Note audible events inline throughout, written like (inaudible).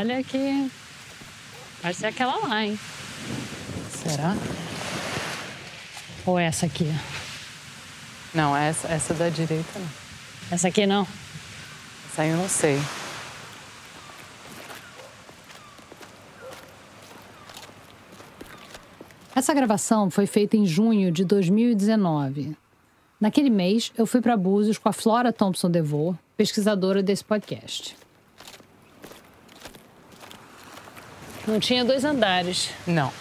Olha que. Vai ser aquela lá, hein? Será? Ou essa aqui? Não, essa, essa da direita não. Essa aqui não? Essa aí eu não sei. Essa gravação foi feita em junho de 2019. Naquele mês, eu fui para Búzios com a Flora Thompson DeVoe, pesquisadora desse podcast. Não tinha dois andares. Não.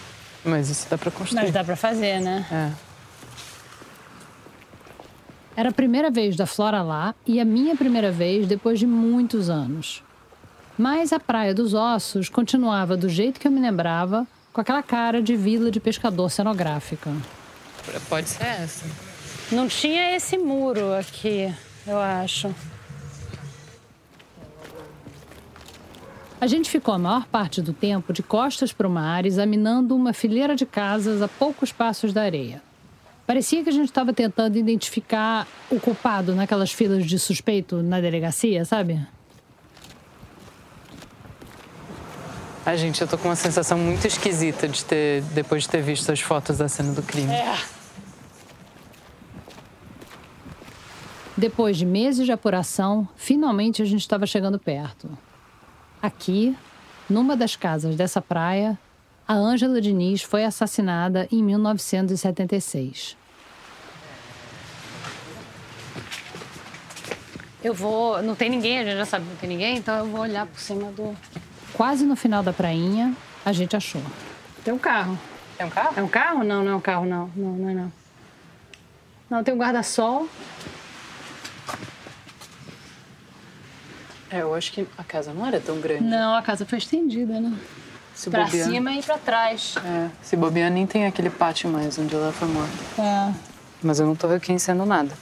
Mas isso dá para construir. Mas dá para fazer, né? É. Era a primeira vez da Flora lá e a minha primeira vez depois de muitos anos. Mas a Praia dos Ossos continuava do jeito que eu me lembrava, com aquela cara de vila de pescador cenográfica. Pode ser essa. Não tinha esse muro aqui, eu acho. A gente ficou a maior parte do tempo de costas para o mar, examinando uma fileira de casas a poucos passos da areia. Parecia que a gente estava tentando identificar o culpado naquelas filas de suspeito na delegacia, sabe? A gente, eu tô com uma sensação muito esquisita de ter, depois de ter visto as fotos da cena do crime. É. Depois de meses de apuração, finalmente a gente estava chegando perto. Aqui, numa das casas dessa praia, a Ângela Diniz foi assassinada em 1976. Eu vou. Não tem ninguém, a gente já sabe que não tem ninguém, então eu vou olhar por cima do. Quase no final da prainha, a gente achou. Tem um carro. É um carro? É um carro? Não, não é um carro, não. Não, não é não. Não, tem um guarda-sol. É, eu acho que a casa não era tão grande. Não, a casa foi estendida, né? Se Pra bobear- cima e pra trás. É, se bobear, nem tem aquele pátio mais onde ela foi morta. É. Mas eu não tô reconhecendo nada.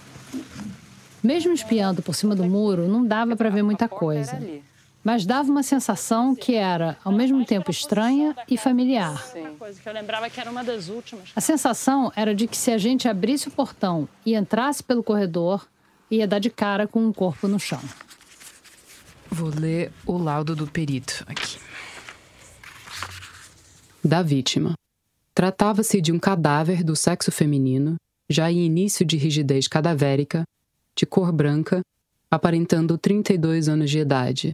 Mesmo espiando por cima do muro, não dava pra ver muita coisa. Mas dava uma sensação que era, ao mesmo tempo, estranha e familiar. Sim. coisa que eu lembrava que era uma das últimas. A sensação era de que se a gente abrisse o portão e entrasse pelo corredor, ia dar de cara com um corpo no chão. Vou ler o laudo do perito aqui. Da vítima. Tratava-se de um cadáver do sexo feminino, já em início de rigidez cadavérica, de cor branca, aparentando 32 anos de idade,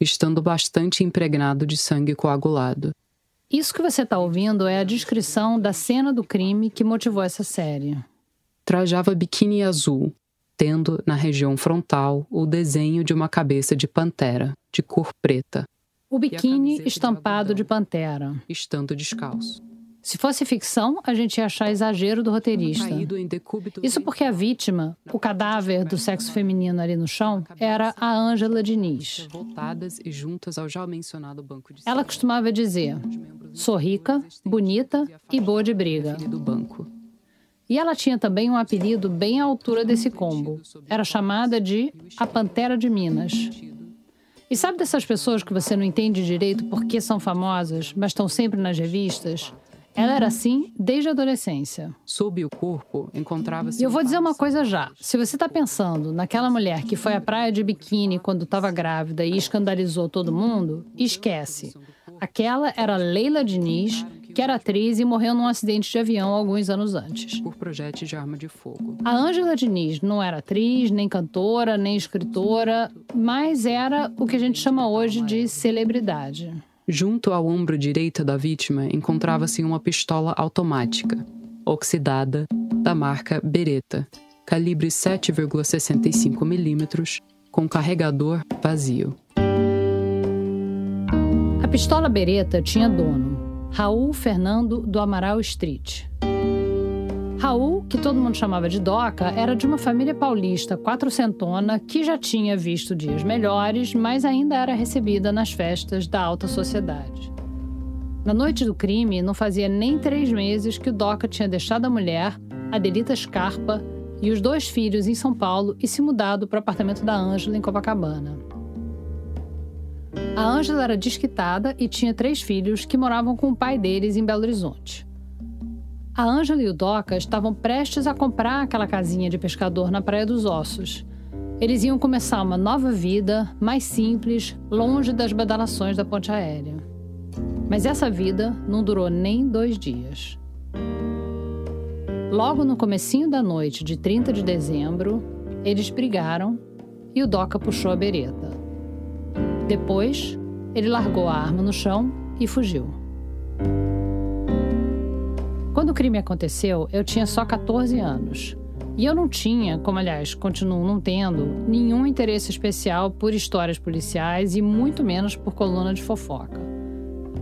estando bastante impregnado de sangue coagulado. Isso que você está ouvindo é a descrição da cena do crime que motivou essa série. Trajava biquíni azul, tendo na região frontal o desenho de uma cabeça de pantera, de cor preta, O biquíni de estampado algodão. de pantera. estando descalço. Se fosse ficção, a gente ia achar exagero do roteirista. Isso porque a vítima, o cadáver do sexo feminino ali no chão, era a Ângela Diniz. de Ela costumava dizer: sou rica, bonita e boa de briga. E ela tinha também um apelido bem à altura desse combo. Era chamada de a Pantera de Minas. E sabe dessas pessoas que você não entende direito porque são famosas, mas estão sempre nas revistas? Ela era assim desde a adolescência. Sob o corpo encontrava-se. E eu vou dizer uma coisa já. Se você está pensando naquela mulher que foi à praia de biquíni quando estava grávida e escandalizou todo mundo, esquece. Aquela era Leila Diniz, que era atriz e morreu num acidente de avião alguns anos antes. por projétil de arma de fogo. A Ângela Diniz não era atriz, nem cantora, nem escritora, mas era o que a gente chama hoje de celebridade. Junto ao ombro direito da vítima encontrava-se uma pistola automática, oxidada, da marca Beretta, calibre 7,65 milímetros, com carregador vazio. A pistola Beretta tinha dono, Raul Fernando do Amaral Street. Raul, que todo mundo chamava de Doca, era de uma família paulista quatrocentona que já tinha visto dias melhores, mas ainda era recebida nas festas da alta sociedade. Na noite do crime, não fazia nem três meses que o Doca tinha deixado a mulher, Adelita Scarpa, e os dois filhos em São Paulo e se mudado para o apartamento da Ângela em Copacabana. A Ângela era desquitada e tinha três filhos que moravam com o pai deles em Belo Horizonte. A Ângela e o Doca estavam prestes a comprar aquela casinha de pescador na Praia dos Ossos. Eles iam começar uma nova vida, mais simples, longe das badalações da ponte aérea. Mas essa vida não durou nem dois dias. Logo no comecinho da noite de 30 de dezembro, eles brigaram e o Doca puxou a bereta. Depois, ele largou a arma no chão e fugiu. Quando o crime aconteceu, eu tinha só 14 anos. E eu não tinha, como aliás continuo não tendo, nenhum interesse especial por histórias policiais e muito menos por coluna de fofoca.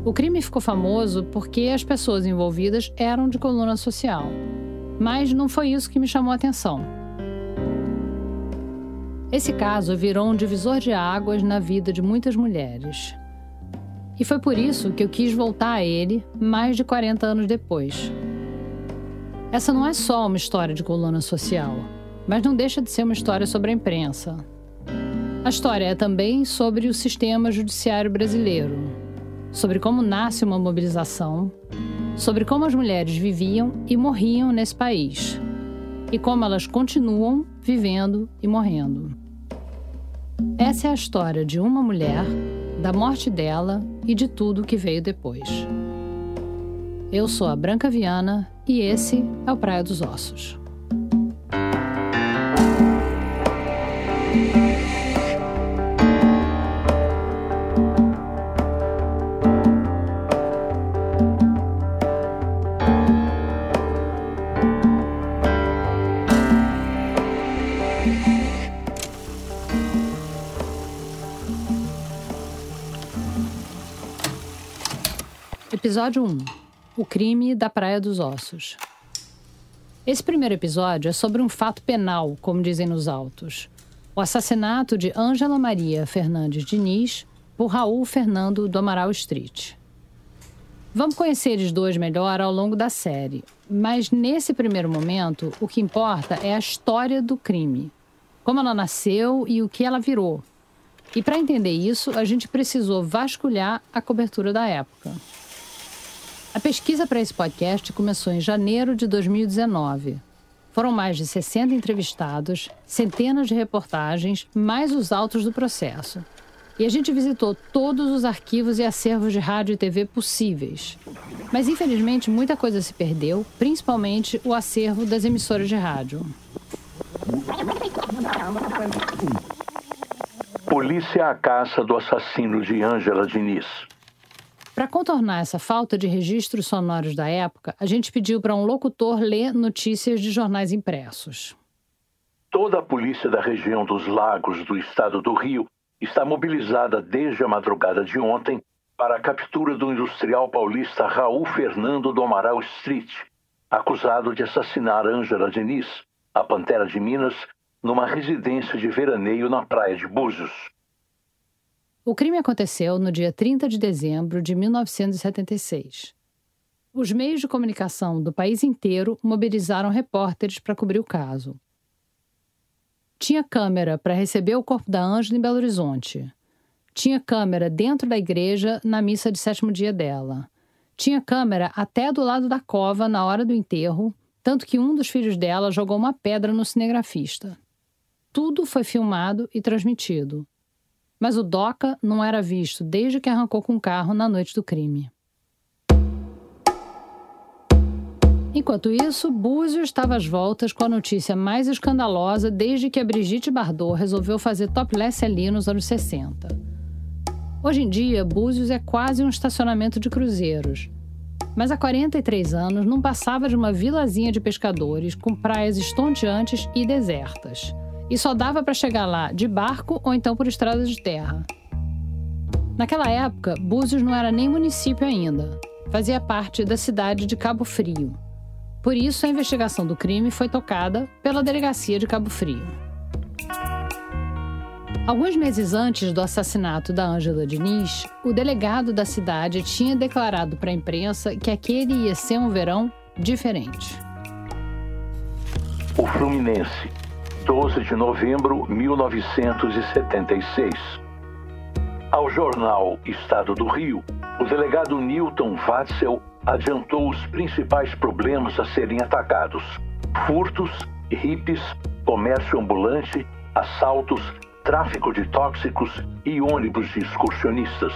O crime ficou famoso porque as pessoas envolvidas eram de coluna social. Mas não foi isso que me chamou a atenção. Esse caso virou um divisor de águas na vida de muitas mulheres. E foi por isso que eu quis voltar a ele mais de 40 anos depois. Essa não é só uma história de coluna social, mas não deixa de ser uma história sobre a imprensa. A história é também sobre o sistema judiciário brasileiro, sobre como nasce uma mobilização, sobre como as mulheres viviam e morriam nesse país e como elas continuam vivendo e morrendo. Essa é a história de uma mulher, da morte dela e de tudo que veio depois. Eu sou a Branca Viana e esse é o Praia dos Ossos. Episódio 1 o crime da Praia dos Ossos. Esse primeiro episódio é sobre um fato penal, como dizem nos autos. O assassinato de Ângela Maria Fernandes Diniz por Raul Fernando do Amaral Street. Vamos conhecer eles dois melhor ao longo da série, mas nesse primeiro momento, o que importa é a história do crime, como ela nasceu e o que ela virou. E para entender isso, a gente precisou vasculhar a cobertura da época. A pesquisa para esse podcast começou em janeiro de 2019. Foram mais de 60 entrevistados, centenas de reportagens, mais os autos do processo. E a gente visitou todos os arquivos e acervos de rádio e TV possíveis. Mas infelizmente muita coisa se perdeu, principalmente o acervo das emissoras de rádio. Polícia à caça do assassino de Ângela Diniz. Para contornar essa falta de registros sonoros da época, a gente pediu para um locutor ler notícias de jornais impressos. Toda a polícia da região dos Lagos do estado do Rio está mobilizada desde a madrugada de ontem para a captura do industrial paulista Raul Fernando do Amaral Street, acusado de assassinar Ângela Diniz, a Pantera de Minas, numa residência de veraneio na praia de Búzios. O crime aconteceu no dia 30 de dezembro de 1976. Os meios de comunicação do país inteiro mobilizaram repórteres para cobrir o caso. Tinha câmera para receber o corpo da Ângela em Belo Horizonte. Tinha câmera dentro da igreja na missa de sétimo dia dela. Tinha câmera até do lado da cova na hora do enterro, tanto que um dos filhos dela jogou uma pedra no cinegrafista. Tudo foi filmado e transmitido mas o Doca não era visto desde que arrancou com o carro na noite do crime. Enquanto isso, Búzios estava às voltas com a notícia mais escandalosa desde que a Brigitte Bardot resolveu fazer topless ali nos anos 60. Hoje em dia, Búzios é quase um estacionamento de cruzeiros. Mas há 43 anos não passava de uma vilazinha de pescadores com praias estonteantes e desertas e só dava para chegar lá de barco ou então por estrada de terra. Naquela época, Búzios não era nem município ainda, fazia parte da cidade de Cabo Frio. Por isso, a investigação do crime foi tocada pela delegacia de Cabo Frio. Alguns meses antes do assassinato da Ângela Diniz, o delegado da cidade tinha declarado para a imprensa que aquele ia ser um verão diferente. O Fluminense 12 de novembro de 1976. Ao jornal Estado do Rio, o delegado Newton Watzel adiantou os principais problemas a serem atacados: furtos, hippies, comércio ambulante assaltos, tráfico de tóxicos e ônibus de excursionistas.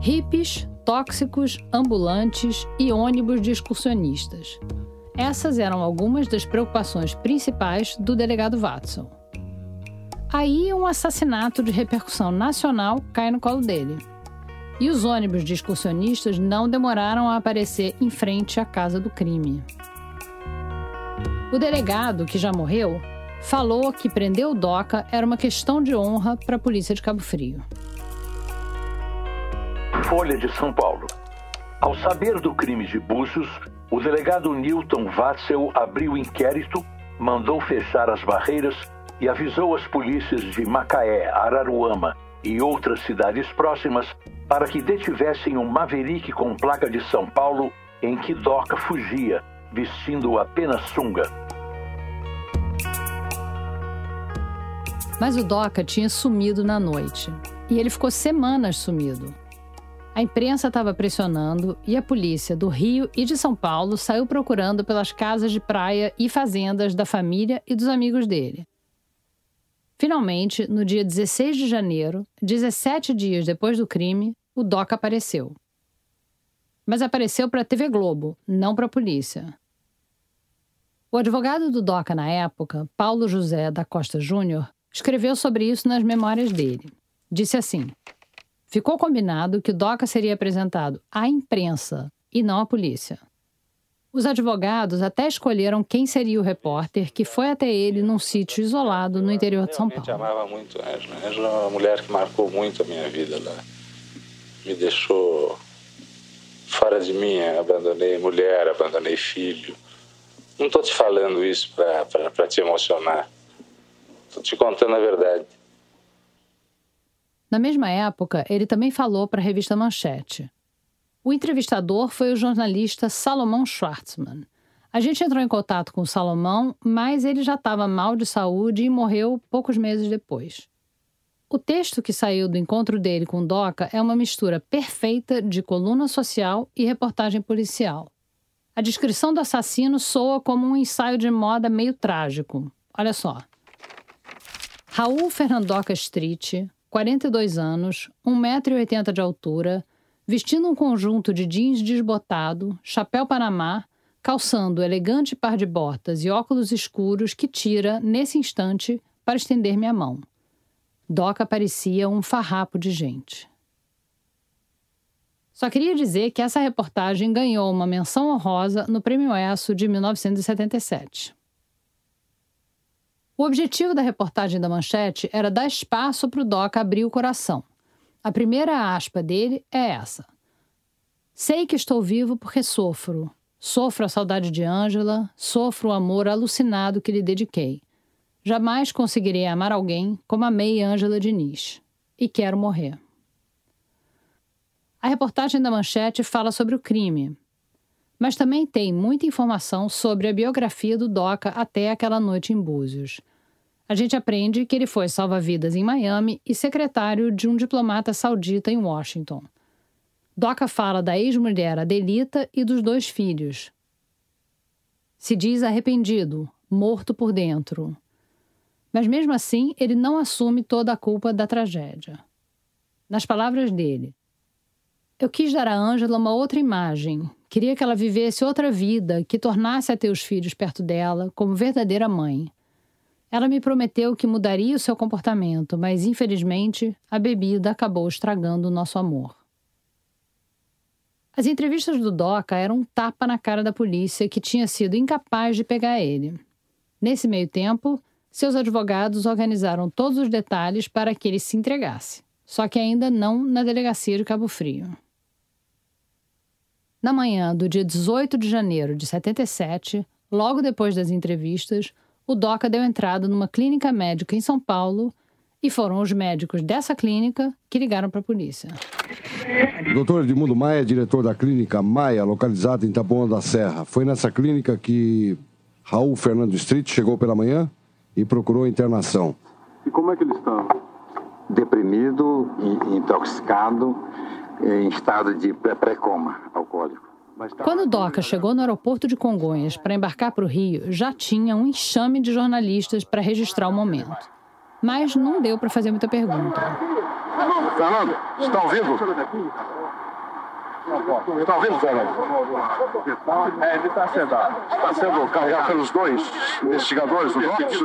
Hippies, tóxicos, ambulantes e ônibus de excursionistas. Essas eram algumas das preocupações principais do delegado Watson. Aí um assassinato de repercussão nacional cai no colo dele. E os ônibus de excursionistas não demoraram a aparecer em frente à casa do crime. O delegado, que já morreu, falou que prender o Doca era uma questão de honra para a polícia de Cabo Frio. Folha de São Paulo. Ao saber do crime de Búzios, o delegado Newton Watzel abriu inquérito, mandou fechar as barreiras e avisou as polícias de Macaé, Araruama e outras cidades próximas para que detivessem um Maverick com placa de São Paulo em que Doca fugia, vestindo apenas sunga. Mas o Doca tinha sumido na noite. E ele ficou semanas sumido. A imprensa estava pressionando e a polícia do Rio e de São Paulo saiu procurando pelas casas de praia e fazendas da família e dos amigos dele. Finalmente, no dia 16 de janeiro, 17 dias depois do crime, o Doca apareceu. Mas apareceu para a TV Globo, não para a polícia. O advogado do Doca na época, Paulo José da Costa Júnior, escreveu sobre isso nas memórias dele. Disse assim: Ficou combinado que o DOCA seria apresentado à imprensa e não à polícia. Os advogados até escolheram quem seria o repórter que foi até ele num sítio isolado no interior de São Paulo. Eu amava muito a Angela. A Angela é uma mulher que marcou muito a minha vida. Ela me deixou fora de mim. Abandonei mulher, abandonei filho. Não estou te falando isso para te emocionar. Estou te contando a verdade. Na mesma época, ele também falou para a revista Manchete. O entrevistador foi o jornalista Salomão Schwartzman. A gente entrou em contato com o Salomão, mas ele já estava mal de saúde e morreu poucos meses depois. O texto que saiu do encontro dele com Doca é uma mistura perfeita de coluna social e reportagem policial. A descrição do assassino soa como um ensaio de moda meio trágico. Olha só. Raul Fernandoca Street, 42 anos, 1,80m de altura, vestindo um conjunto de jeans desbotado, chapéu panamá, calçando elegante par de botas e óculos escuros que tira, nesse instante, para estender minha mão. Doca parecia um farrapo de gente. Só queria dizer que essa reportagem ganhou uma menção honrosa no Prêmio ESSO de 1977. O objetivo da reportagem da Manchete era dar espaço para o Doca abrir o coração. A primeira aspa dele é essa. Sei que estou vivo porque sofro. Sofro a saudade de Ângela, sofro o amor alucinado que lhe dediquei. Jamais conseguirei amar alguém como amei Ângela Diniz. E quero morrer. A reportagem da Manchete fala sobre o crime, mas também tem muita informação sobre a biografia do Doca até aquela noite em Búzios. A gente aprende que ele foi salva-vidas em Miami e secretário de um diplomata saudita em Washington. Doca fala da ex-mulher Adelita e dos dois filhos. Se diz arrependido, morto por dentro. Mas mesmo assim, ele não assume toda a culpa da tragédia. Nas palavras dele, eu quis dar a Ângela uma outra imagem. Queria que ela vivesse outra vida, que tornasse a ter os filhos perto dela, como verdadeira mãe. Ela me prometeu que mudaria o seu comportamento, mas infelizmente a bebida acabou estragando o nosso amor. As entrevistas do Doca eram um tapa na cara da polícia que tinha sido incapaz de pegar ele. Nesse meio tempo, seus advogados organizaram todos os detalhes para que ele se entregasse, só que ainda não na delegacia de Cabo Frio. Na manhã do dia 18 de janeiro de 77, logo depois das entrevistas, o DOCA deu entrada numa clínica médica em São Paulo e foram os médicos dessa clínica que ligaram para a polícia. Doutor Edmundo Maia, diretor da clínica Maia, localizada em Taboão da Serra. Foi nessa clínica que Raul Fernando Street chegou pela manhã e procurou internação. E como é que ele está? Deprimido, intoxicado em estado de pré-coma alcoólico. Quando o Doca chegou no aeroporto de Congonhas para embarcar para o Rio, já tinha um enxame de jornalistas para registrar o momento. Mas não deu para fazer muita pergunta. Fernando, está ouvindo? Está ouvindo, Fernando? É, ele está sendo, está sendo carregado pelos dois investigadores do DOPS.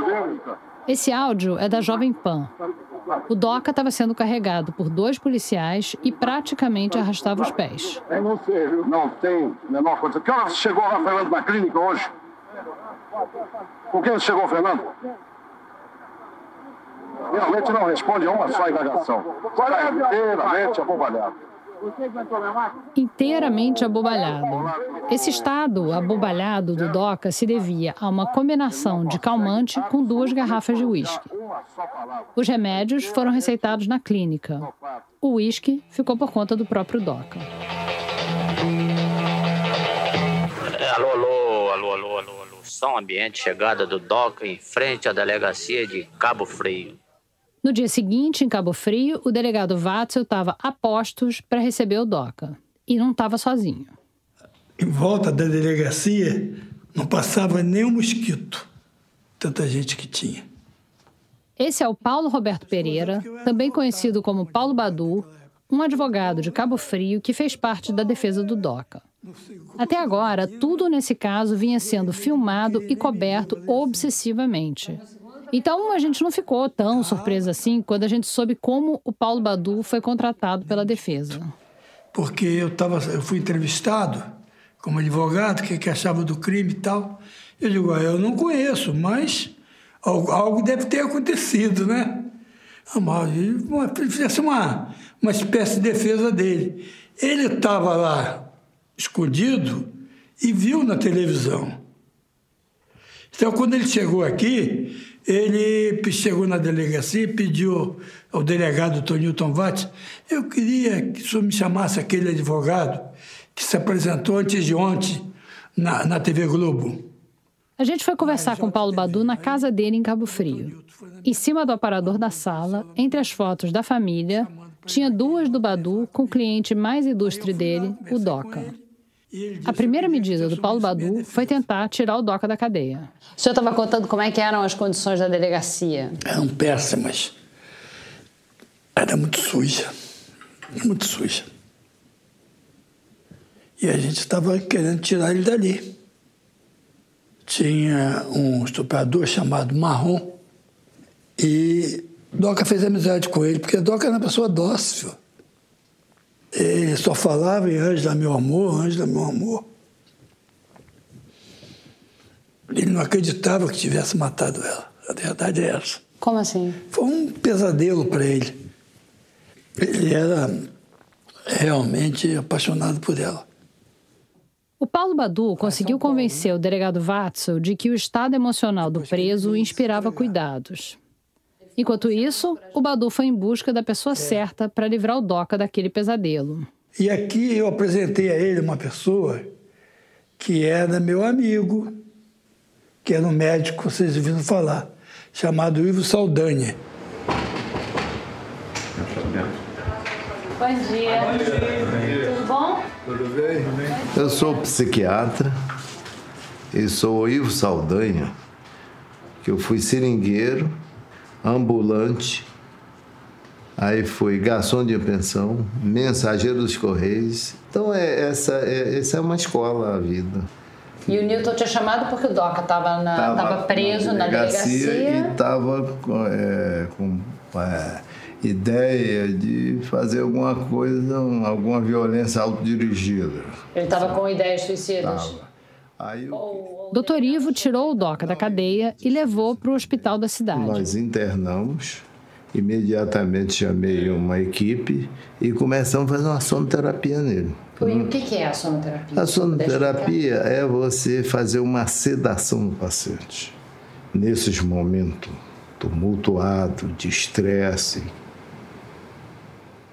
Esse áudio é da Jovem Pan. O Doca estava sendo carregado por dois policiais e praticamente arrastava os pés. Eu não sei, não tem a menor coisa. Que hora chegou lá, Fernando, na clínica hoje? Com quem chegou, Fernando? Realmente não responde a uma só indagação. Está inteiramente abobalhado. Inteiramente abobalhado. Esse estado abobalhado do Doca se devia a uma combinação de calmante com duas garrafas de uísque. Os remédios foram receitados na clínica. O uísque ficou por conta do próprio Doca. Alô, alô, alô, alô, alô, alô. Som ambiente, chegada do DOCA em frente à delegacia de Cabo Frio. No dia seguinte, em Cabo Frio, o delegado Watzel estava a postos para receber o DOCA. E não estava sozinho. Em volta da delegacia não passava nem um mosquito. Tanta gente que tinha. Esse é o Paulo Roberto Pereira, também conhecido como Paulo Badu, um advogado de Cabo Frio que fez parte da defesa do DOCA. Até agora, tudo nesse caso vinha sendo filmado e coberto obsessivamente. Então a gente não ficou tão surpreso assim quando a gente soube como o Paulo Badu foi contratado pela defesa. Porque eu, tava, eu fui entrevistado como advogado, o que, que achava do crime e tal. Eu digo, ah, eu não conheço, mas algo, deve ter acontecido, né? Ah, fizesse uma, uma espécie de defesa dele. Ele estava lá escondido e viu na televisão. Então, quando ele chegou aqui, ele chegou na delegacia e pediu ao delegado Tonilton Watts, eu queria que o senhor me chamasse aquele advogado que se apresentou antes de ontem na, na TV Globo. A gente foi conversar com Paulo Badu na casa dele em Cabo Frio. Em cima do aparador da sala, entre as fotos da família, tinha duas do Badu com o cliente mais ilustre dele, o Doca. A primeira medida do Paulo Badu foi tentar tirar o DOCA da cadeia. O senhor estava contando como é que eram as condições da delegacia? Eram péssimas. Era muito suja. Muito suja. E a gente estava querendo tirar ele dali. Tinha um estuprador chamado Marrom e Doca fez amizade com ele, porque Doca era uma pessoa dócil. Ele só falava em Ângela, meu amor, Ângela, meu amor. Ele não acreditava que tivesse matado ela. A verdade é essa. Como assim? Foi um pesadelo para ele. Ele era realmente apaixonado por ela. O Paulo Badu conseguiu convencer o delegado Watzel de que o estado emocional do preso inspirava cuidados. Enquanto isso, o Badu foi em busca da pessoa certa para livrar o Doca daquele pesadelo. E aqui eu apresentei a ele uma pessoa que era meu amigo, que era um médico, vocês ouviram falar, chamado Ivo Saldanha. Bom dia. Bom dia. Tudo bom? Tudo bem? Eu sou psiquiatra e sou o Ivo Saldanha, que eu fui seringueiro ambulante, aí fui garçom de pensão, mensageiro dos Correios. Então, é, essa, é, essa é uma escola a vida. E o Newton tinha chamado porque o Doca estava preso na delegacia. E estava é, com é, ideia de fazer alguma coisa, alguma violência autodirigida. Ele estava com ideias suicidas? Tava. Aí, Doutor Ivo tirou o Doca da cadeia e levou para o hospital da cidade. Nós internamos, imediatamente chamei uma equipe e começamos a fazer uma sonoterapia nele. O que é a sonoterapia? A sonoterapia é você fazer uma sedação no paciente. Nesses momentos tumultuados, de estresse.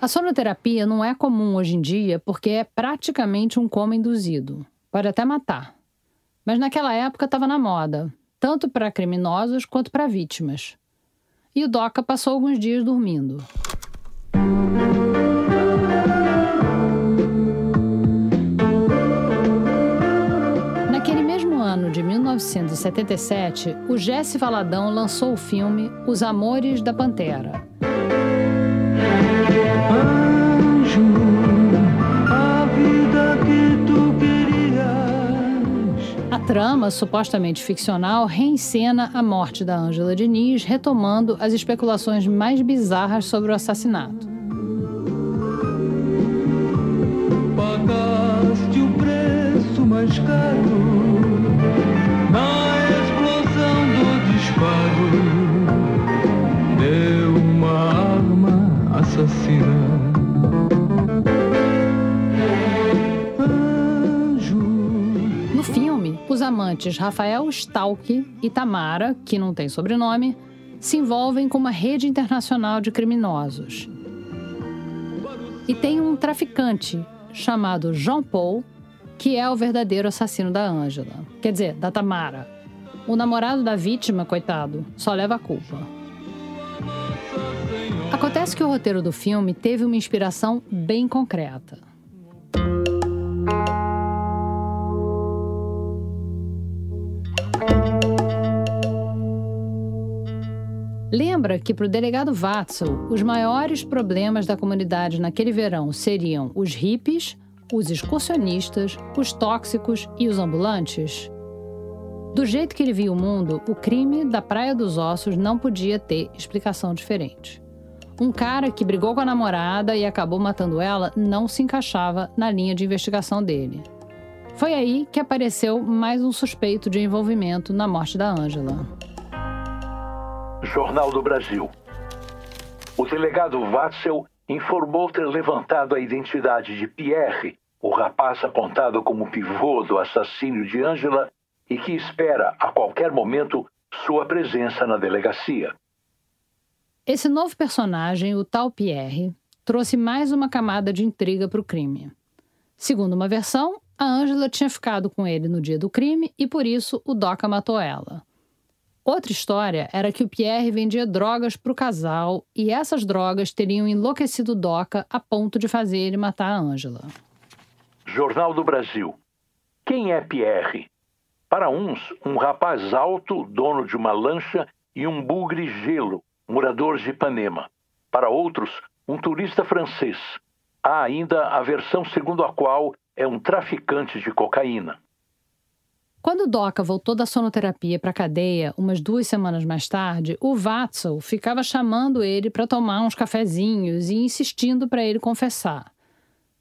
A sonoterapia não é comum hoje em dia porque é praticamente um coma induzido. Pode até matar mas naquela época estava na moda, tanto para criminosos quanto para vítimas. E o Doca passou alguns dias dormindo. Naquele mesmo ano de 1977, o Jesse Valadão lançou o filme Os Amores da Pantera. Ah! Trama, supostamente ficcional, reencena a morte da Ângela Diniz, retomando as especulações mais bizarras sobre o assassinato. Pagaste o preço mais caro assassina. Amantes Rafael Stalk e Tamara, que não tem sobrenome, se envolvem com uma rede internacional de criminosos. E tem um traficante chamado Jean Paul, que é o verdadeiro assassino da Ângela. Quer dizer, da Tamara. O namorado da vítima, coitado, só leva a culpa. Acontece que o roteiro do filme teve uma inspiração bem concreta. Lembra que para o delegado Watzel, os maiores problemas da comunidade naquele verão seriam os hippies, os excursionistas, os tóxicos e os ambulantes? Do jeito que ele via o mundo, o crime da Praia dos Ossos não podia ter explicação diferente. Um cara que brigou com a namorada e acabou matando ela não se encaixava na linha de investigação dele. Foi aí que apareceu mais um suspeito de envolvimento na morte da Ângela. Jornal do Brasil. O delegado Watzel informou ter levantado a identidade de Pierre, o rapaz apontado como pivô do assassínio de Ângela e que espera a qualquer momento sua presença na delegacia. Esse novo personagem, o tal Pierre, trouxe mais uma camada de intriga para o crime. Segundo uma versão, a Ângela tinha ficado com ele no dia do crime e por isso o Doca matou ela. Outra história era que o Pierre vendia drogas para o casal e essas drogas teriam enlouquecido Doca a ponto de fazer ele matar a Ângela. Jornal do Brasil. Quem é Pierre? Para uns, um rapaz alto, dono de uma lancha e um bugre gelo, morador de Ipanema. Para outros, um turista francês. Há ainda a versão segundo a qual é um traficante de cocaína. Quando Doca voltou da sonoterapia para a cadeia, umas duas semanas mais tarde, o Watzel ficava chamando ele para tomar uns cafezinhos e insistindo para ele confessar.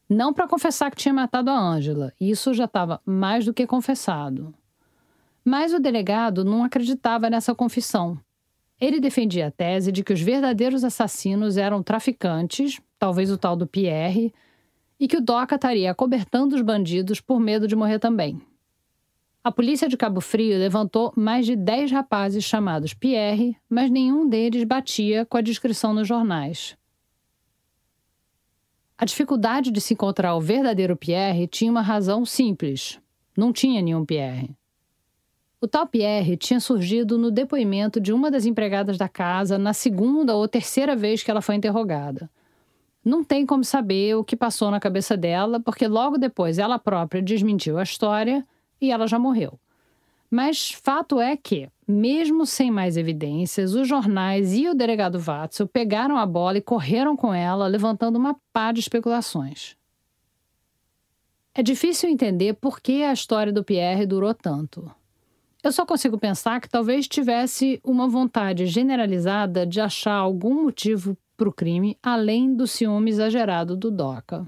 Não para confessar que tinha matado a Ângela, isso já estava mais do que confessado. Mas o delegado não acreditava nessa confissão ele defendia a tese de que os verdadeiros assassinos eram traficantes, talvez o tal do Pierre, e que o Doca estaria acobertando os bandidos por medo de morrer também. A polícia de Cabo Frio levantou mais de 10 rapazes chamados Pierre, mas nenhum deles batia com a descrição nos jornais. A dificuldade de se encontrar o verdadeiro Pierre tinha uma razão simples: não tinha nenhum Pierre. O tal Pierre tinha surgido no depoimento de uma das empregadas da casa na segunda ou terceira vez que ela foi interrogada. Não tem como saber o que passou na cabeça dela, porque logo depois ela própria desmentiu a história e ela já morreu. Mas fato é que, mesmo sem mais evidências, os jornais e o delegado Watzel pegaram a bola e correram com ela, levantando uma pá de especulações. É difícil entender por que a história do Pierre durou tanto. Eu só consigo pensar que talvez tivesse uma vontade generalizada de achar algum motivo para o crime além do ciúme exagerado do Doca.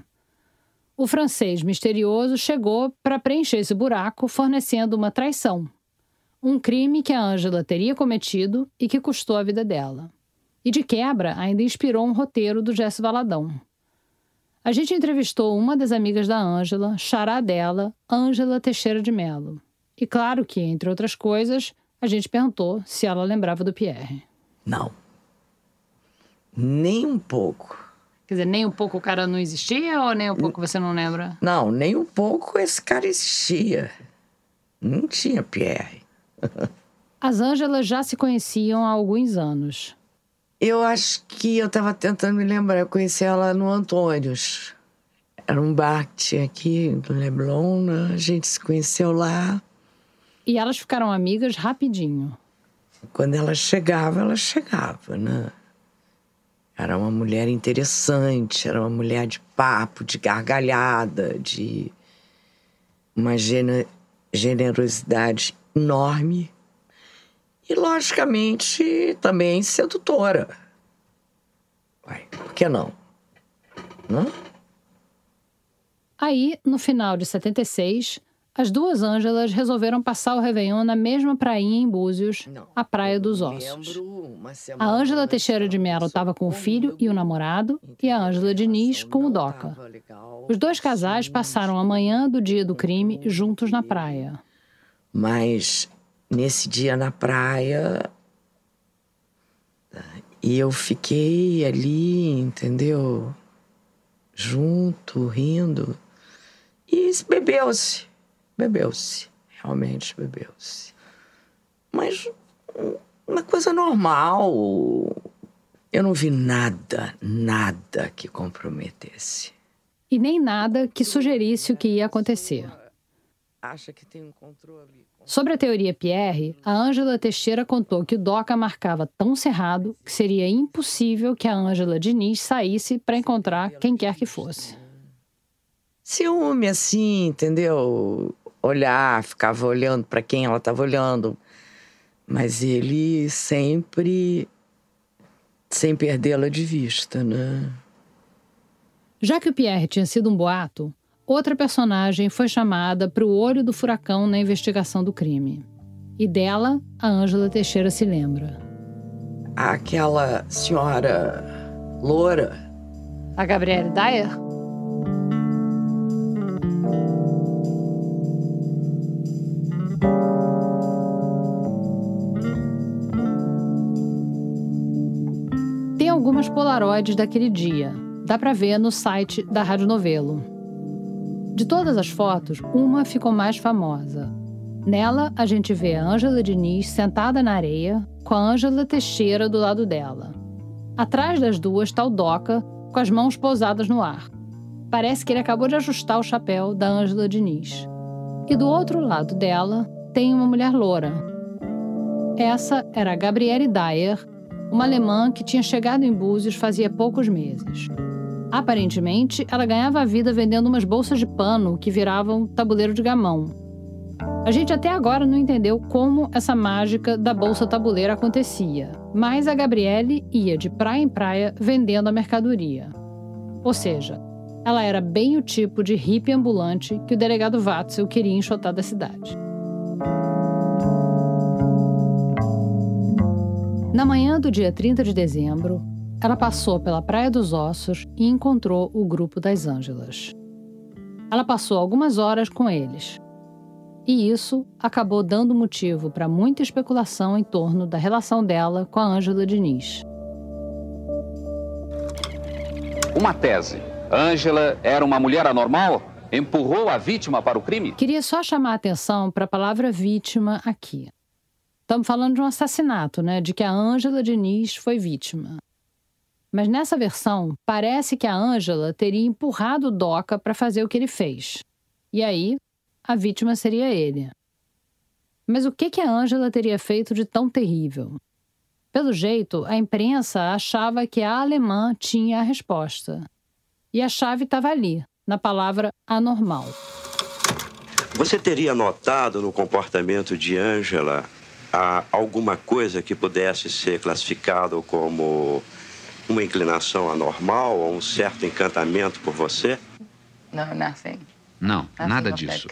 O francês misterioso chegou para preencher esse buraco, fornecendo uma traição. Um crime que a Ângela teria cometido e que custou a vida dela. E de quebra, ainda inspirou um roteiro do Jesse Valadão. A gente entrevistou uma das amigas da Ângela, xará dela, Ângela Teixeira de Mello. E claro que, entre outras coisas, a gente perguntou se ela lembrava do Pierre. Não. Nem um pouco. Quer dizer, nem um pouco o cara não existia ou nem um pouco você não lembra? Não, nem um pouco esse cara existia. Não tinha Pierre. (laughs) As Ângelas já se conheciam há alguns anos. Eu acho que eu estava tentando me lembrar. Eu conheci ela no Antônios. Era um bar que tinha aqui, do Leblon. Né? A gente se conheceu lá. e elas ficaram amigas rapidinho. Quando ela chegava, ela chegava, né? Era uma mulher interessante, era uma mulher de papo, de gargalhada, de uma generosidade enorme e, logicamente, também sedutora. Uai, por que não? Não? Aí, no final de 76, as duas Ângelas resolveram passar o Réveillon na mesma prainha em Búzios, Não, a Praia dos Ossos. A Ângela Teixeira de Mello estava com o filho e o namorado, e a Ângela Diniz com o Doca. Os dois casais passaram a manhã do dia do crime juntos na praia. Mas nesse dia na praia, e eu fiquei ali, entendeu? Junto, rindo. E bebeu-se bebeu-se. Realmente bebeu-se. Mas uma coisa normal. Eu não vi nada, nada que comprometesse. E nem nada que sugerisse o que ia acontecer. Acha que tem um controle. Sobre a teoria Pierre, a Ângela Teixeira contou que o Doca marcava tão cerrado que seria impossível que a Ângela Diniz saísse para encontrar quem quer que fosse. Ciúme, assim, entendeu? Olhar, ficava olhando para quem ela estava olhando. Mas ele sempre sem perdê-la de vista, né? Já que o Pierre tinha sido um boato, outra personagem foi chamada para o olho do furacão na investigação do crime. E dela, a Ângela Teixeira se lembra. Aquela senhora loura. A Gabriele Dyer? Algumas polaroids daquele dia. Dá para ver no site da Rádio Novelo. De todas as fotos, uma ficou mais famosa. Nela, a gente vê a Ângela Diniz sentada na areia, com a Ângela Teixeira do lado dela. Atrás das duas está o Doca, com as mãos pousadas no ar. Parece que ele acabou de ajustar o chapéu da Ângela Diniz. E do outro lado dela tem uma mulher loura. Essa era a Gabriele Dyer, uma alemã que tinha chegado em Búzios fazia poucos meses. Aparentemente, ela ganhava a vida vendendo umas bolsas de pano que viravam tabuleiro de gamão. A gente até agora não entendeu como essa mágica da bolsa tabuleira acontecia, mas a Gabriele ia de praia em praia vendendo a mercadoria. Ou seja, ela era bem o tipo de hippie ambulante que o delegado Watzel queria enxotar da cidade. Na manhã do dia 30 de dezembro, ela passou pela Praia dos Ossos e encontrou o grupo das Ângelas. Ela passou algumas horas com eles. E isso acabou dando motivo para muita especulação em torno da relação dela com a Ângela Diniz. Uma tese. Ângela era uma mulher anormal? Empurrou a vítima para o crime? Queria só chamar a atenção para a palavra vítima aqui. Estamos falando de um assassinato, né? De que a Ângela Diniz foi vítima. Mas nessa versão, parece que a Ângela teria empurrado o Doca para fazer o que ele fez. E aí, a vítima seria ele. Mas o que, que a Ângela teria feito de tão terrível? Pelo jeito, a imprensa achava que a alemã tinha a resposta. E a chave estava ali, na palavra anormal. Você teria notado no comportamento de Ângela há alguma coisa que pudesse ser classificado como uma inclinação anormal ou um certo encantamento por você? Não, nada disso.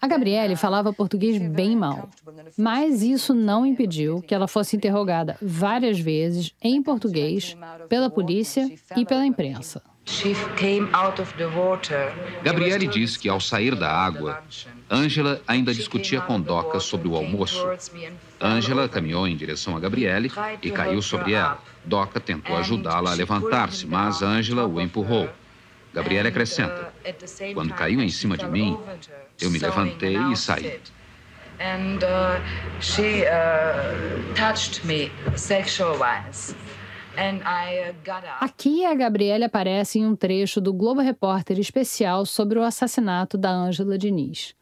A Gabriele falava português bem mal, mas isso não impediu que ela fosse interrogada várias vezes em português pela polícia e pela imprensa. Gabriele diz que ao sair da água, Angela ainda discutia com Doca sobre o almoço. Angela caminhou em direção a Gabriele e caiu sobre ela. Doca tentou ajudá-la a levantar-se, mas Angela o empurrou. Gabriele acrescenta: Quando caiu em cima de mim, eu me levantei e saí. And uh, she uh, touched me sexual-wise. Uh, Aqui a Gabriele aparece em um trecho do Globo Repórter especial sobre o assassinato da Ângela Diniz.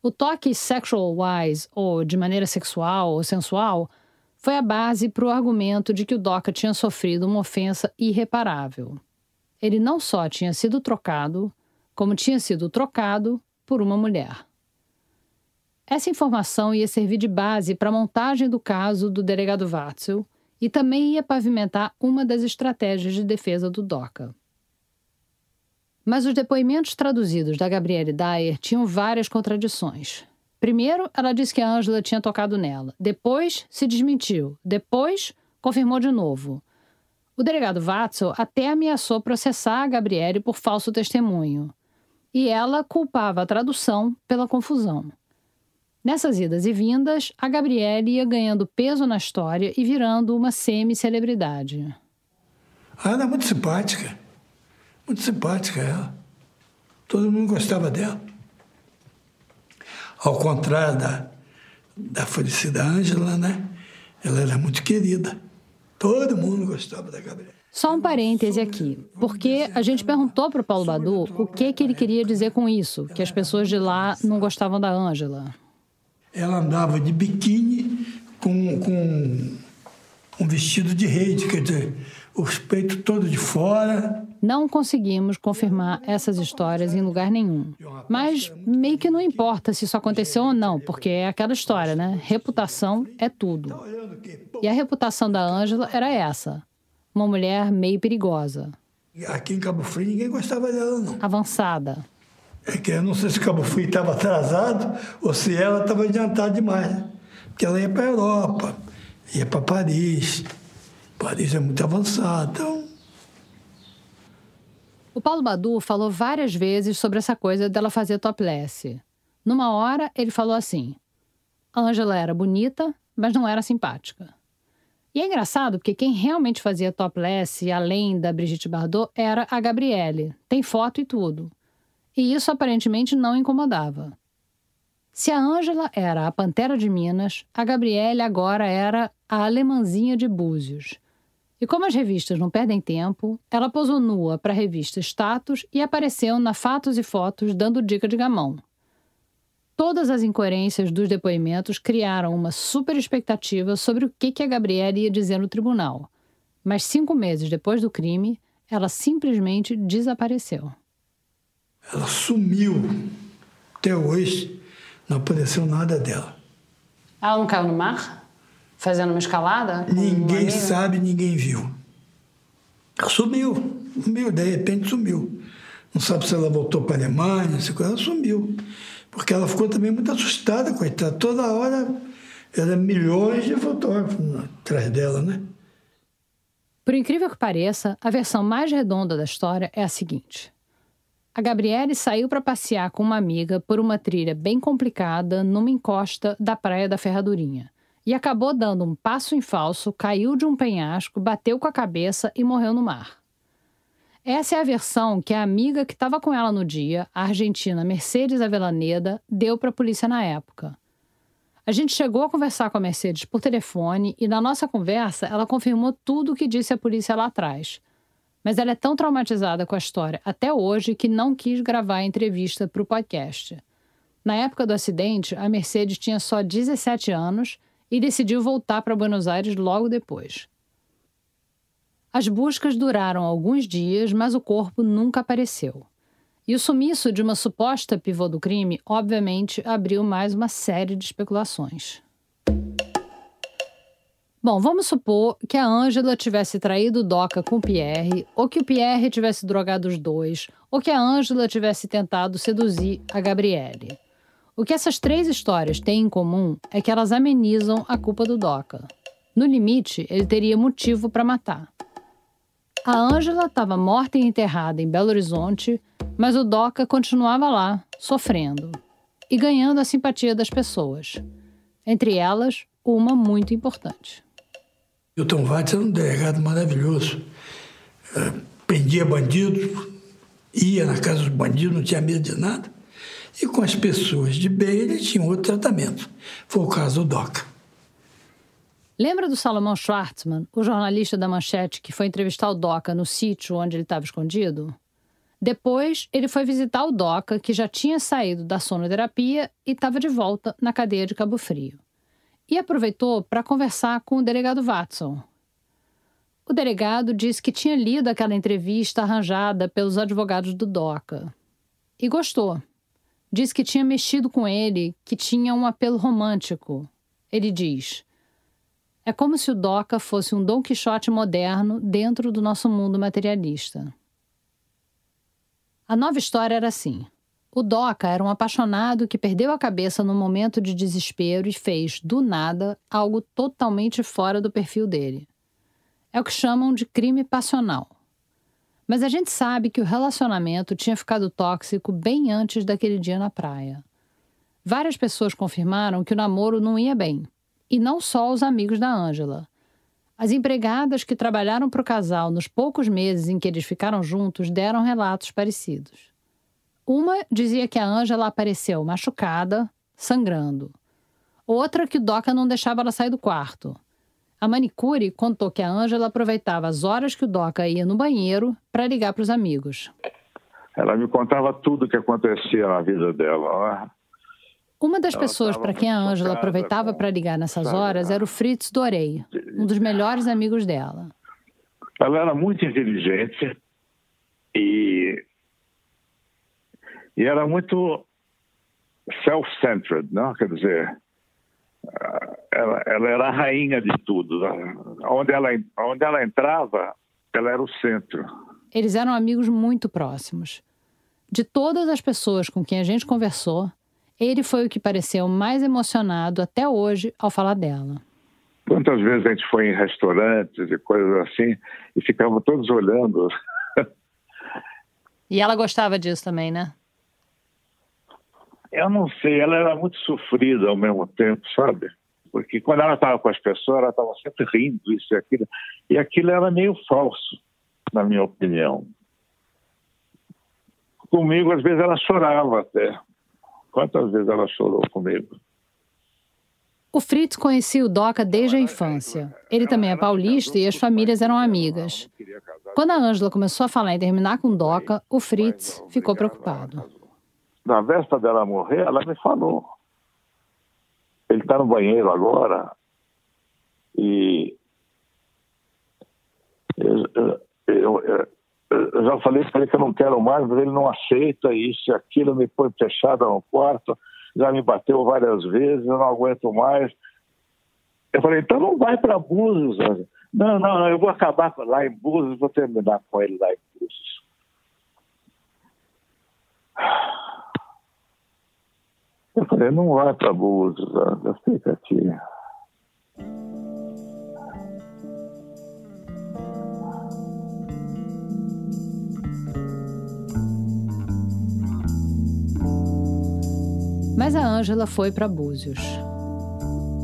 O toque sexual wise, ou de maneira sexual ou sensual, foi a base para o argumento de que o Doca tinha sofrido uma ofensa irreparável. Ele não só tinha sido trocado, como tinha sido trocado por uma mulher. Essa informação ia servir de base para a montagem do caso do delegado Watzel e também ia pavimentar uma das estratégias de defesa do DOCA. Mas os depoimentos traduzidos da Gabriele Dyer tinham várias contradições. Primeiro, ela disse que a Ângela tinha tocado nela. Depois, se desmentiu. Depois, confirmou de novo. O delegado Watzel até ameaçou processar a Gabriele por falso testemunho. E ela culpava a tradução pela confusão. Nessas idas e vindas, a Gabriele ia ganhando peso na história e virando uma semi-celebridade. A Ana é muito simpática. Muito simpática ela. Todo mundo gostava dela. Ao contrário da, da falecida Ângela, né? Ela era muito querida. Todo mundo gostava da Gabriela. Só um parêntese aqui, porque a gente perguntou para o Paulo Badu o que, que ele queria dizer com isso, que as pessoas de lá não gostavam da Ângela. Ela andava de biquíni com, com um vestido de rede, quer dizer, os peitos todos de fora. Não conseguimos confirmar essas histórias em lugar nenhum. Mas meio que não importa se isso aconteceu ou não, porque é aquela história, né? Reputação é tudo. E a reputação da Ângela era essa: uma mulher meio perigosa. Aqui em Cabo Frio ninguém gostava dela, não. Avançada. É que eu não sei se Cabo Frio estava atrasado ou se ela estava adiantada demais. Porque ela ia para a Europa, ia para Paris. Paris é muito avançado, então. O Paulo Badu falou várias vezes sobre essa coisa dela fazer topless. Numa hora, ele falou assim: a Angela era bonita, mas não era simpática. E é engraçado porque quem realmente fazia topless, além da Brigitte Bardot, era a Gabriele. Tem foto e tudo. E isso aparentemente não incomodava. Se a Ângela era a Pantera de Minas, a Gabriele agora era a Alemãzinha de Búzios. E como as revistas não perdem tempo, ela posou nua para a revista Status e apareceu na Fatos e Fotos dando dica de gamão. Todas as incoerências dos depoimentos criaram uma super expectativa sobre o que a Gabriela ia dizer no tribunal. Mas cinco meses depois do crime, ela simplesmente desapareceu. Ela sumiu. Até hoje não apareceu nada dela. Ela não caiu no mar? fazendo uma escalada? Ninguém sabe, ninguém viu. Ela sumiu, sumiu, de repente sumiu. Não sabe se ela voltou para a Alemanha, se ela sumiu. Porque ela ficou também muito assustada, coitada. Toda hora era milhões de fotógrafos atrás dela, né? Por incrível que pareça, a versão mais redonda da história é a seguinte. A Gabriele saiu para passear com uma amiga por uma trilha bem complicada numa encosta da Praia da Ferradurinha e acabou dando um passo em falso, caiu de um penhasco, bateu com a cabeça e morreu no mar. Essa é a versão que a amiga que estava com ela no dia, a argentina Mercedes Avelaneda, deu para a polícia na época. A gente chegou a conversar com a Mercedes por telefone e, na nossa conversa, ela confirmou tudo o que disse a polícia lá atrás. Mas ela é tão traumatizada com a história até hoje que não quis gravar a entrevista para o podcast. Na época do acidente, a Mercedes tinha só 17 anos e decidiu voltar para Buenos Aires logo depois. As buscas duraram alguns dias, mas o corpo nunca apareceu. E o sumiço de uma suposta pivô do crime, obviamente, abriu mais uma série de especulações. Bom, vamos supor que a Ângela tivesse traído o Doca com o Pierre, ou que o Pierre tivesse drogado os dois, ou que a Ângela tivesse tentado seduzir a Gabriele. O que essas três histórias têm em comum é que elas amenizam a culpa do Doca. No limite, ele teria motivo para matar. A Ângela estava morta e enterrada em Belo Horizonte, mas o Doca continuava lá, sofrendo e ganhando a simpatia das pessoas. Entre elas, uma muito importante. O Tom Watts era um delegado maravilhoso. É, prendia bandidos, ia na casa dos bandidos, não tinha medo de nada. E com as pessoas de bem, ele tinha outro tratamento. Foi o caso do DOCA. Lembra do Salomão Schwartzman, o jornalista da Manchete que foi entrevistar o Doca no sítio onde ele estava escondido? Depois, ele foi visitar o Doca, que já tinha saído da sonoterapia e estava de volta na cadeia de Cabo Frio. E aproveitou para conversar com o delegado Watson. O delegado disse que tinha lido aquela entrevista arranjada pelos advogados do Doca. E gostou. Diz que tinha mexido com ele, que tinha um apelo romântico. Ele diz: É como se o Doca fosse um Dom Quixote moderno dentro do nosso mundo materialista. A nova história era assim. O Doca era um apaixonado que perdeu a cabeça num momento de desespero e fez, do nada, algo totalmente fora do perfil dele. É o que chamam de crime passional. Mas a gente sabe que o relacionamento tinha ficado tóxico bem antes daquele dia na praia. Várias pessoas confirmaram que o namoro não ia bem, e não só os amigos da Ângela. As empregadas que trabalharam para o casal nos poucos meses em que eles ficaram juntos deram relatos parecidos. Uma dizia que a Ângela apareceu machucada, sangrando. Outra que o Doca não deixava ela sair do quarto. A manicure contou que a Ângela aproveitava as horas que o Doca ia no banheiro para ligar para os amigos. Ela me contava tudo o que acontecia na vida dela. Uma das pessoas para quem a Ângela aproveitava para ligar nessas horas era o Fritz Dorei, um dos melhores amigos dela. Ela era muito inteligente e, e era muito self-centered, não? Quer dizer, ela, ela, era a rainha de tudo. Onde ela, onde ela entrava, ela era o centro. Eles eram amigos muito próximos. De todas as pessoas com quem a gente conversou, ele foi o que pareceu mais emocionado até hoje ao falar dela. Quantas vezes a gente foi em restaurantes e coisas assim e ficava todos olhando. (laughs) e ela gostava disso também, né? Eu não sei, ela era muito sofrida ao mesmo tempo, sabe? Porque quando ela estava com as pessoas, ela estava sempre rindo, isso e aquilo. E aquilo era meio falso, na minha opinião. Comigo, às vezes, ela chorava até. Quantas vezes ela chorou comigo? O Fritz conhecia o Doca desde a infância. Ele também é paulista e as famílias eram amigas. Quando a Ângela começou a falar em terminar com o Doca, o Fritz ficou preocupado. Na véspera dela morrer, ela me falou. Ele está no banheiro agora e eu, eu, eu, já falei para ele que eu não quero mais, mas ele não aceita isso e aquilo, me põe fechada no quarto, já me bateu várias vezes, eu não aguento mais. Eu falei, então não vai para Búzios. Não, não, não, eu vou acabar lá em Búzios, vou terminar com ele lá em Búzios. Falei, não vai para Búzios, fica aqui. Mas a Ângela foi para Búzios.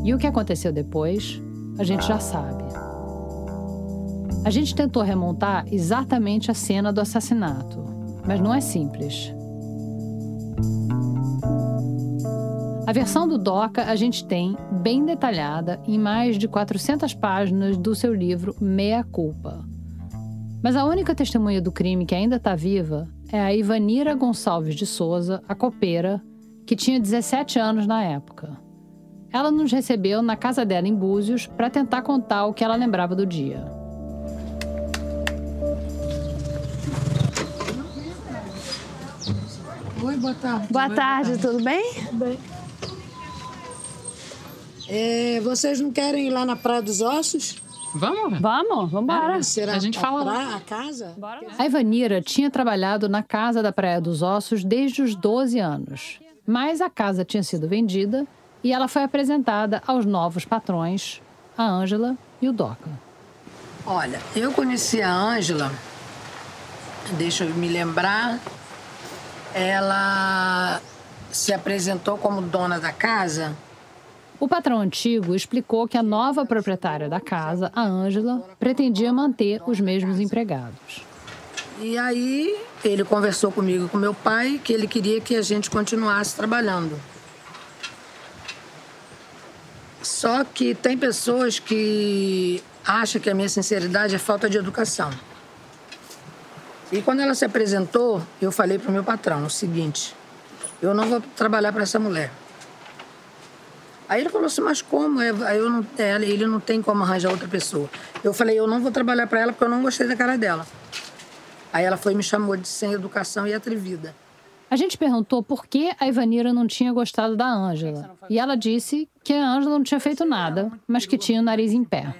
E o que aconteceu depois, a gente já sabe. A gente tentou remontar exatamente a cena do assassinato, mas não é simples. A versão do Doca a gente tem bem detalhada em mais de 400 páginas do seu livro Meia Culpa. Mas a única testemunha do crime que ainda está viva é a Ivanira Gonçalves de Souza, a copeira, que tinha 17 anos na época. Ela nos recebeu na casa dela em Búzios para tentar contar o que ela lembrava do dia. Oi, boa tarde. Boa tarde, tudo bem? Tudo bem. É, vocês não querem ir lá na Praia dos Ossos? Vamos? Vamos, vamos embora. É, será a gente a fala praia, a casa? A Ivanira tinha trabalhado na casa da Praia dos Ossos desde os 12 anos. Mas a casa tinha sido vendida e ela foi apresentada aos novos patrões, a Ângela e o Doca. Olha, eu conheci a Ângela, deixa eu me lembrar, ela se apresentou como dona da casa. O patrão antigo explicou que a nova proprietária da casa, a Ângela, pretendia manter os mesmos empregados. E aí ele conversou comigo com meu pai que ele queria que a gente continuasse trabalhando. Só que tem pessoas que acham que a minha sinceridade é falta de educação. E quando ela se apresentou, eu falei para o meu patrão o seguinte: eu não vou trabalhar para essa mulher. Aí ele falou assim, mas como? Eu não, é, ele não tem como arranjar outra pessoa. Eu falei, eu não vou trabalhar para ela porque eu não gostei da cara dela. Aí ela foi e me chamou de sem educação e atrevida. A gente perguntou por que a Ivanira não tinha gostado da Ângela. E ela disse que a Ângela não tinha feito nada, mas que tinha o nariz em pé.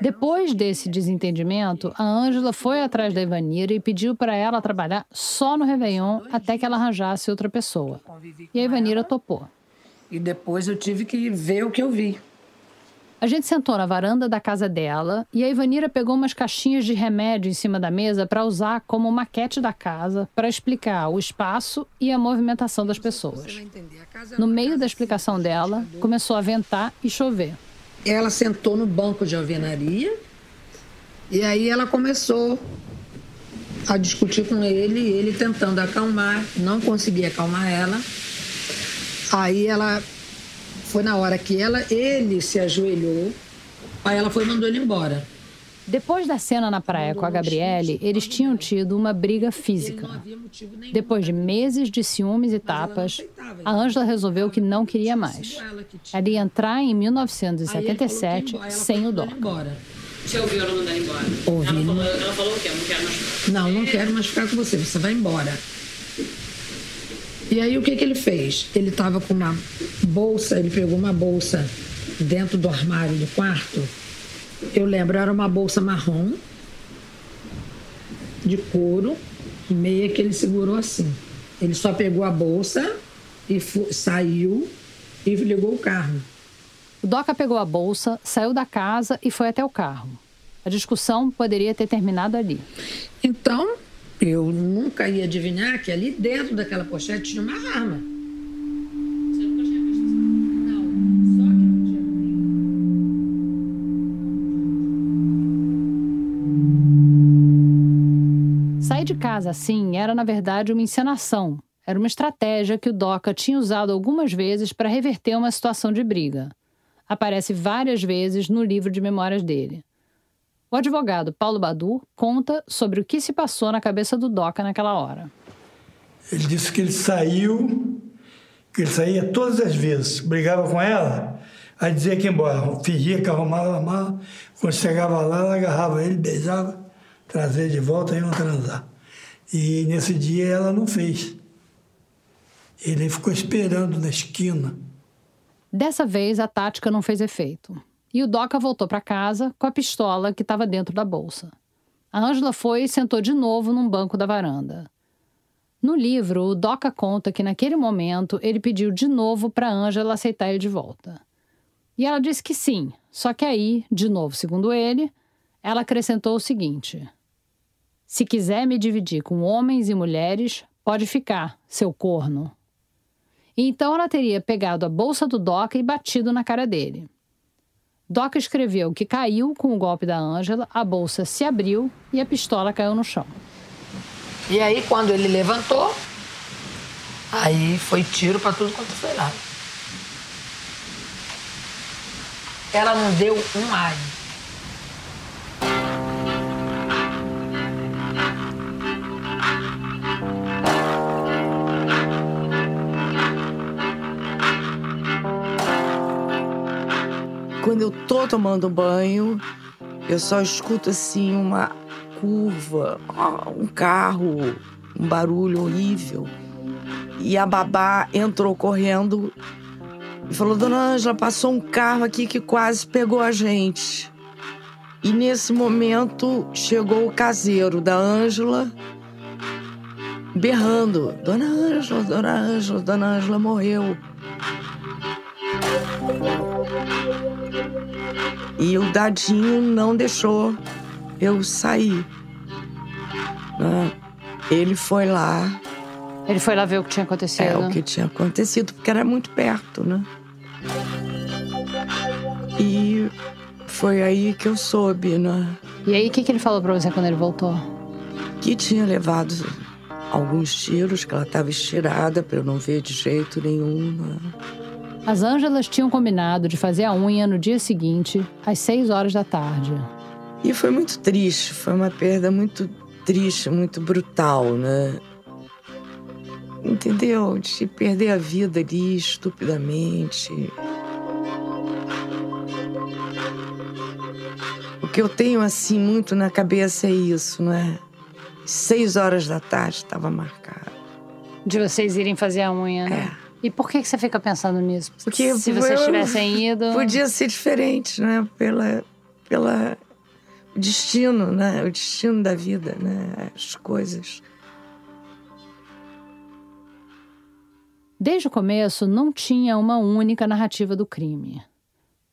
Depois desse desentendimento, a Ângela foi atrás da Ivanira e pediu para ela trabalhar só no Réveillon até que ela arranjasse outra pessoa. E a Ivanira topou. E depois eu tive que ver o que eu vi. A gente sentou na varanda da casa dela e a Ivanira pegou umas caixinhas de remédio em cima da mesa para usar como maquete da casa para explicar o espaço e a movimentação das pessoas. No meio da explicação dela, começou a ventar e chover. Ela sentou no banco de alvenaria e aí ela começou a discutir com ele, ele tentando acalmar, não conseguia acalmar ela. Aí ela foi na hora que ela, ele se ajoelhou, aí ela foi e mandou ele embora. Depois da cena na praia com a Gabriele, eles tinham tido uma briga física. Depois de meses de ciúmes e tapas, a Ângela resolveu que não queria mais. Ela ia entrar em 1977 sem o Doca. Você ouviu ela mandar embora? Ouvi. Ela falou, ela falou o quê? Não quero mais Não, não quero mais ficar com você, você vai embora. E aí o que, que ele fez? Ele estava com uma bolsa, ele pegou uma bolsa dentro do armário do quarto. Eu lembro, era uma bolsa marrom, de couro, meia que ele segurou assim. Ele só pegou a bolsa e saiu e ligou o carro. O Doca pegou a bolsa, saiu da casa e foi até o carro. A discussão poderia ter terminado ali. Então, eu nunca ia adivinhar que ali dentro daquela pochete tinha uma arma. Sair de casa assim era, na verdade, uma encenação. Era uma estratégia que o Doca tinha usado algumas vezes para reverter uma situação de briga. Aparece várias vezes no livro de memórias dele. O advogado Paulo Badu conta sobre o que se passou na cabeça do Doca naquela hora. Ele disse que ele saiu, que ele saía todas as vezes, brigava com ela, aí dizia que ia embora, fingia que arrumava a mala, quando chegava lá, ela agarrava ele, beijava, trazia de volta e iam transar. E nesse dia ela não fez. Ele ficou esperando na esquina. Dessa vez a tática não fez efeito e o Doca voltou para casa com a pistola que estava dentro da bolsa. A Ângela foi e sentou de novo num banco da varanda. No livro, o Doca conta que naquele momento ele pediu de novo para Ângela aceitar ele de volta. E ela disse que sim, só que aí, de novo, segundo ele, ela acrescentou o seguinte: Se quiser me dividir com homens e mulheres, pode ficar, seu corno. E então ela teria pegado a bolsa do Doca e batido na cara dele. Doca escreveu que caiu com o golpe da Ângela, a bolsa se abriu e a pistola caiu no chão. E aí, quando ele levantou, aí foi tiro para tudo quanto foi lá. Ela não deu um ai. Quando eu tô tomando banho, eu só escuto assim uma curva, um carro, um barulho horrível. E a babá entrou correndo e falou: Dona Ângela, passou um carro aqui que quase pegou a gente. E nesse momento chegou o caseiro da Ângela berrando: Dona Ângela, Dona Ângela, Dona Ângela morreu. E o dadinho não deixou eu sair. Né? Ele foi lá. Ele foi lá ver o que tinha acontecido? É, o que tinha acontecido, porque era muito perto, né? E foi aí que eu soube, né? E aí, o que, que ele falou pra você quando ele voltou? Que tinha levado alguns tiros, que ela estava estirada para eu não ver de jeito nenhum. Né? As Ângelas tinham combinado de fazer a unha no dia seguinte, às seis horas da tarde. E foi muito triste, foi uma perda muito triste, muito brutal, né? Entendeu? De perder a vida ali estupidamente. O que eu tenho assim muito na cabeça é isso, não é? Seis horas da tarde estava marcado. De vocês irem fazer a unha, né? É. E por que que você fica pensando nisso? Porque se vocês tivessem ido. Podia ser diferente, né? Pela, pela o destino, né? O destino da vida, né? As coisas. Desde o começo, não tinha uma única narrativa do crime.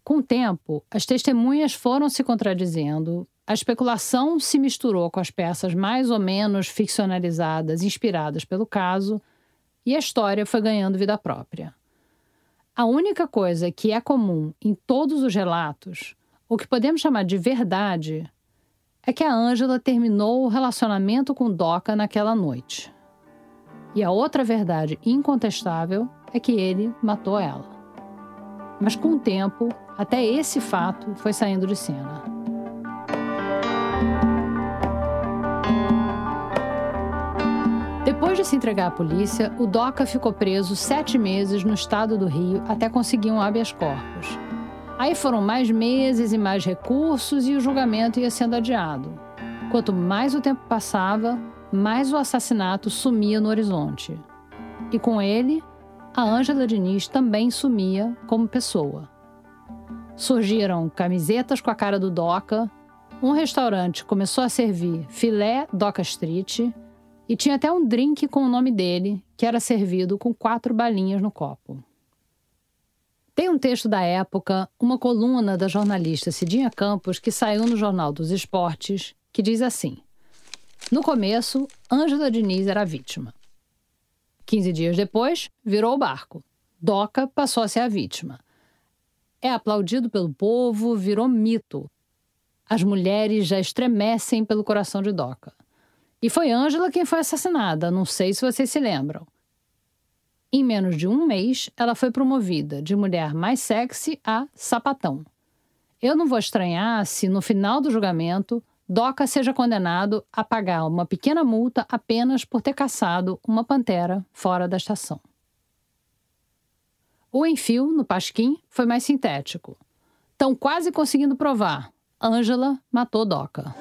Com o tempo, as testemunhas foram se contradizendo, a especulação se misturou com as peças mais ou menos ficcionalizadas inspiradas pelo caso, e a história foi ganhando vida própria. A única coisa que é comum em todos os relatos, o que podemos chamar de verdade, é que a Ângela terminou o relacionamento com Doca naquela noite. E a outra verdade incontestável é que ele matou ela. Mas com o tempo, até esse fato foi saindo de cena. Depois de se entregar à polícia, o Doca ficou preso sete meses no estado do Rio até conseguir um habeas corpus. Aí foram mais meses e mais recursos e o julgamento ia sendo adiado. Quanto mais o tempo passava, mais o assassinato sumia no horizonte. E com ele, a Ângela Diniz também sumia como pessoa. Surgiram camisetas com a cara do Doca, um restaurante começou a servir filé Doca Street e tinha até um drink com o nome dele, que era servido com quatro balinhas no copo. Tem um texto da época, uma coluna da jornalista Cidinha Campos, que saiu no Jornal dos Esportes, que diz assim: No começo, Ângela Diniz era vítima. 15 dias depois, virou o barco. Doca passou a ser a vítima. É aplaudido pelo povo, virou mito. As mulheres já estremecem pelo coração de Doca. E foi Ângela quem foi assassinada, não sei se vocês se lembram. Em menos de um mês, ela foi promovida de mulher mais sexy a sapatão. Eu não vou estranhar se, no final do julgamento, Doca seja condenado a pagar uma pequena multa apenas por ter caçado uma pantera fora da estação. O enfio no Pasquim foi mais sintético. Estão quase conseguindo provar. Ângela matou Doca.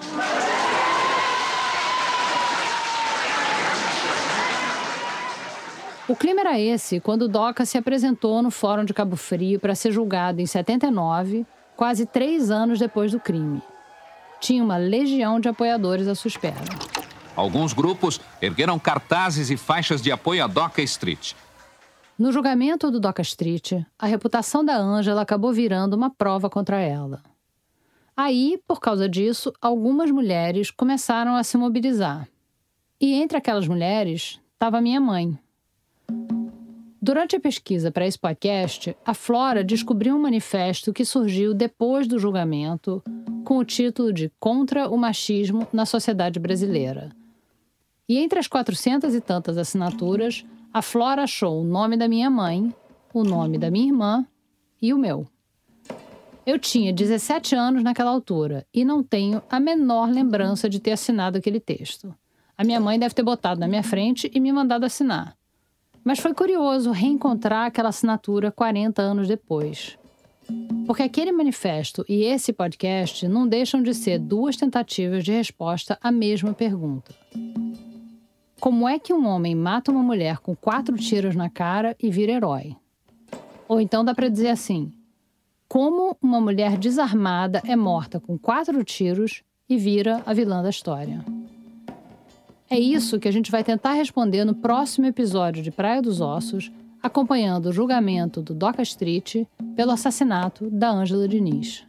O clima era esse quando Doca se apresentou no Fórum de Cabo Frio para ser julgado em 79, quase três anos depois do crime. Tinha uma legião de apoiadores à sua espera. Alguns grupos ergueram cartazes e faixas de apoio a Doca Street. No julgamento do Doca Street, a reputação da Ângela acabou virando uma prova contra ela. Aí, por causa disso, algumas mulheres começaram a se mobilizar. E entre aquelas mulheres estava minha mãe. Durante a pesquisa para esse podcast, a Flora descobriu um manifesto que surgiu depois do julgamento com o título de Contra o Machismo na Sociedade Brasileira. E entre as 400 e tantas assinaturas, a Flora achou o nome da minha mãe, o nome da minha irmã e o meu. Eu tinha 17 anos naquela altura e não tenho a menor lembrança de ter assinado aquele texto. A minha mãe deve ter botado na minha frente e me mandado assinar. Mas foi curioso reencontrar aquela assinatura 40 anos depois. Porque aquele manifesto e esse podcast não deixam de ser duas tentativas de resposta à mesma pergunta. Como é que um homem mata uma mulher com quatro tiros na cara e vira herói? Ou então dá para dizer assim: como uma mulher desarmada é morta com quatro tiros e vira a vilã da história? É isso que a gente vai tentar responder no próximo episódio de Praia dos Ossos, acompanhando o julgamento do Doca Street pelo assassinato da Ângela Diniz.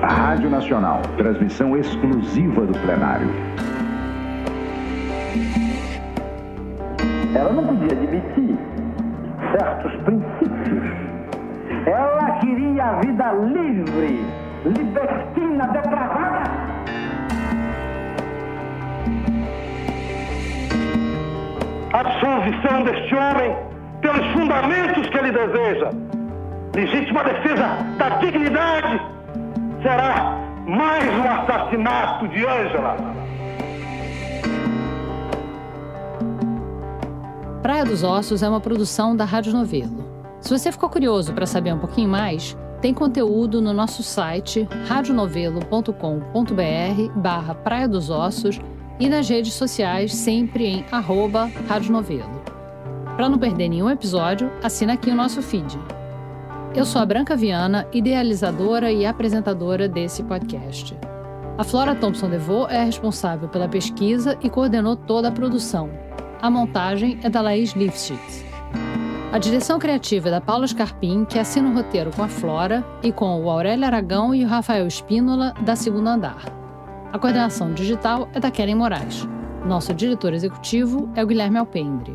A Rádio Nacional, transmissão exclusiva do plenário. Ela não podia admitir certos princípios. Ela queria a vida livre, libertina, depravada. A absolvição deste homem pelos fundamentos que ele deseja. Legítima defesa da dignidade será mais um assassinato de Ângela. Praia dos Ossos é uma produção da Rádio Novelo. Se você ficou curioso para saber um pouquinho mais, tem conteúdo no nosso site radionovelo.com.br barra Praia dos Ossos e nas redes sociais sempre em arroba Rádio Novelo. Para não perder nenhum episódio, assina aqui o nosso feed. Eu sou a Branca Viana, idealizadora e apresentadora desse podcast. A Flora Thompson DeVoe é responsável pela pesquisa e coordenou toda a produção. A montagem é da Laís Lifshitz. A direção criativa é da Paula Scarpim, que assina o roteiro com a Flora, e com o Aurélio Aragão e o Rafael Espínola, da Segunda Andar. A coordenação digital é da Keren Moraes. Nosso diretor executivo é o Guilherme Alpendre.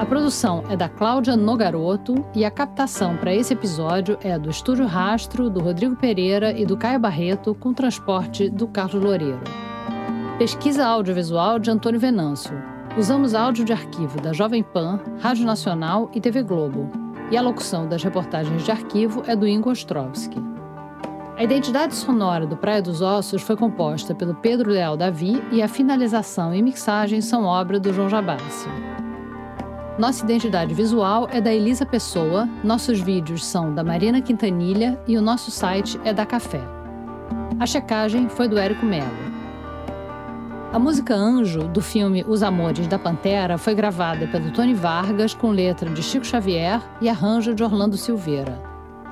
A produção é da Cláudia Nogaroto e a captação para esse episódio é do Estúdio Rastro, do Rodrigo Pereira e do Caio Barreto, com transporte do Carlos Loureiro. Pesquisa audiovisual de Antônio Venâncio. Usamos áudio de arquivo da Jovem Pan, Rádio Nacional e TV Globo, e a locução das reportagens de arquivo é do Ingo Ostrovski. A identidade sonora do Praia dos Ossos foi composta pelo Pedro Leal Davi e a finalização e mixagem são obra do João Jabassi. Nossa identidade visual é da Elisa Pessoa, nossos vídeos são da Marina Quintanilha e o nosso site é da Café. A checagem foi do Érico Melo. A música Anjo, do filme Os Amores da Pantera, foi gravada pelo Tony Vargas com letra de Chico Xavier e arranjo de Orlando Silveira.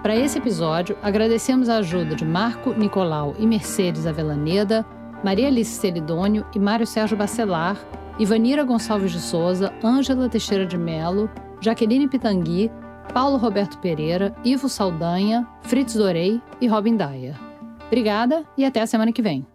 Para esse episódio, agradecemos a ajuda de Marco Nicolau e Mercedes Avelaneda, Maria Alice Celidônio e Mário Sérgio Bacelar, Ivanira Gonçalves de Souza, Ângela Teixeira de Melo, Jaqueline Pitangui, Paulo Roberto Pereira, Ivo Saldanha, Fritz Dorei e Robin Dyer. Obrigada e até a semana que vem.